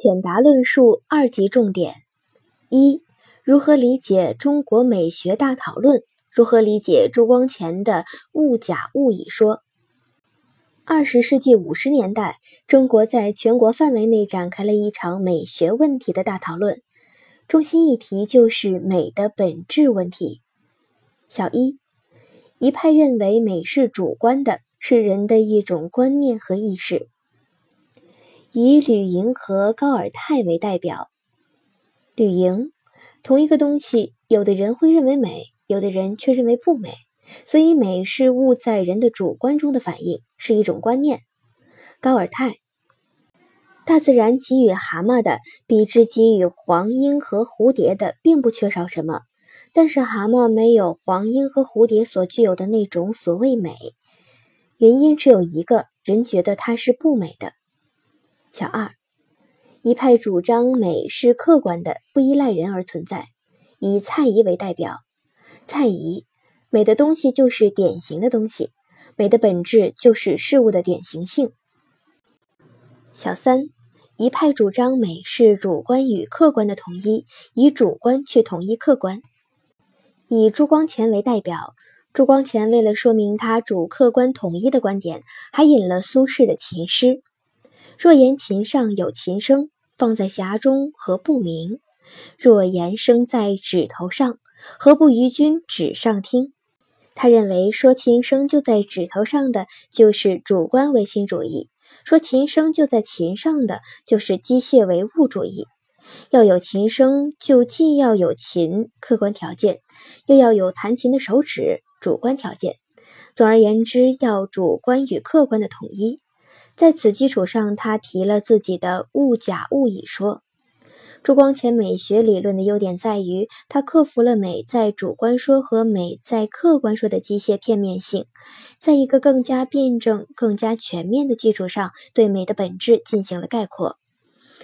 简答论述二级重点：一、如何理解中国美学大讨论？如何理解朱光潜的物假物乙说？二十世纪五十年代，中国在全国范围内展开了一场美学问题的大讨论，中心议题就是美的本质问题。小一，一派认为美是主观的，是人的一种观念和意识。以吕莹和高尔泰为代表。吕莹，同一个东西，有的人会认为美，有的人却认为不美，所以美是物在人的主观中的反应，是一种观念。高尔泰，大自然给予蛤蟆的，比之给予黄莺和蝴蝶的，并不缺少什么，但是蛤蟆没有黄莺和蝴蝶所具有的那种所谓美，原因只有一个人觉得它是不美的。小二，一派主张美是客观的，不依赖人而存在。以蔡颐为代表，蔡颐，美的东西就是典型的东西，美的本质就是事物的典型性。小三，一派主张美是主观与客观的统一，以主观去统一客观。以朱光潜为代表，朱光潜为了说明他主客观统一的观点，还引了苏轼的琴诗。若言琴上有琴声，放在匣中何不明？若言声在指头上，何不于君指上听？他认为说琴声就在指头上的就是主观唯心主义，说琴声就在琴上的就是机械唯物主义。要有琴声，就既要有琴客观条件，又要有弹琴的手指主观条件。总而言之，要主观与客观的统一。在此基础上，他提了自己的物假物乙说。朱光潜美学理论的优点在于，他克服了美在主观说和美在客观说的机械片面性，在一个更加辩证、更加全面的基础上，对美的本质进行了概括。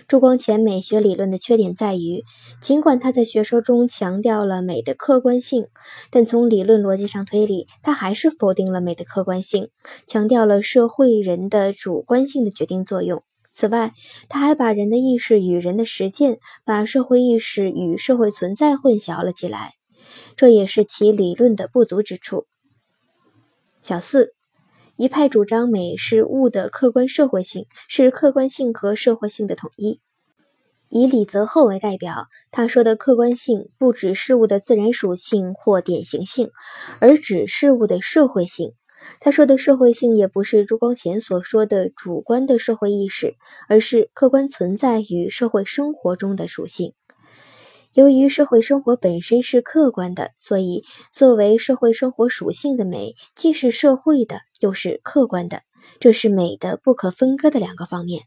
朱光潜美学理论的缺点在于，尽管他在学说中强调了美的客观性，但从理论逻辑上推理，他还是否定了美的客观性，强调了社会人的主观性的决定作用。此外，他还把人的意识与人的实践，把社会意识与社会存在混淆了起来，这也是其理论的不足之处。小四。一派主张美是物的客观社会性，是客观性和社会性的统一。以李泽厚为代表，他说的客观性不指事物的自然属性或典型性，而指事物的社会性。他说的社会性也不是朱光潜所说的主观的社会意识，而是客观存在与社会生活中的属性。由于社会生活本身是客观的，所以作为社会生活属性的美，既是社会的，又是客观的，这是美的不可分割的两个方面。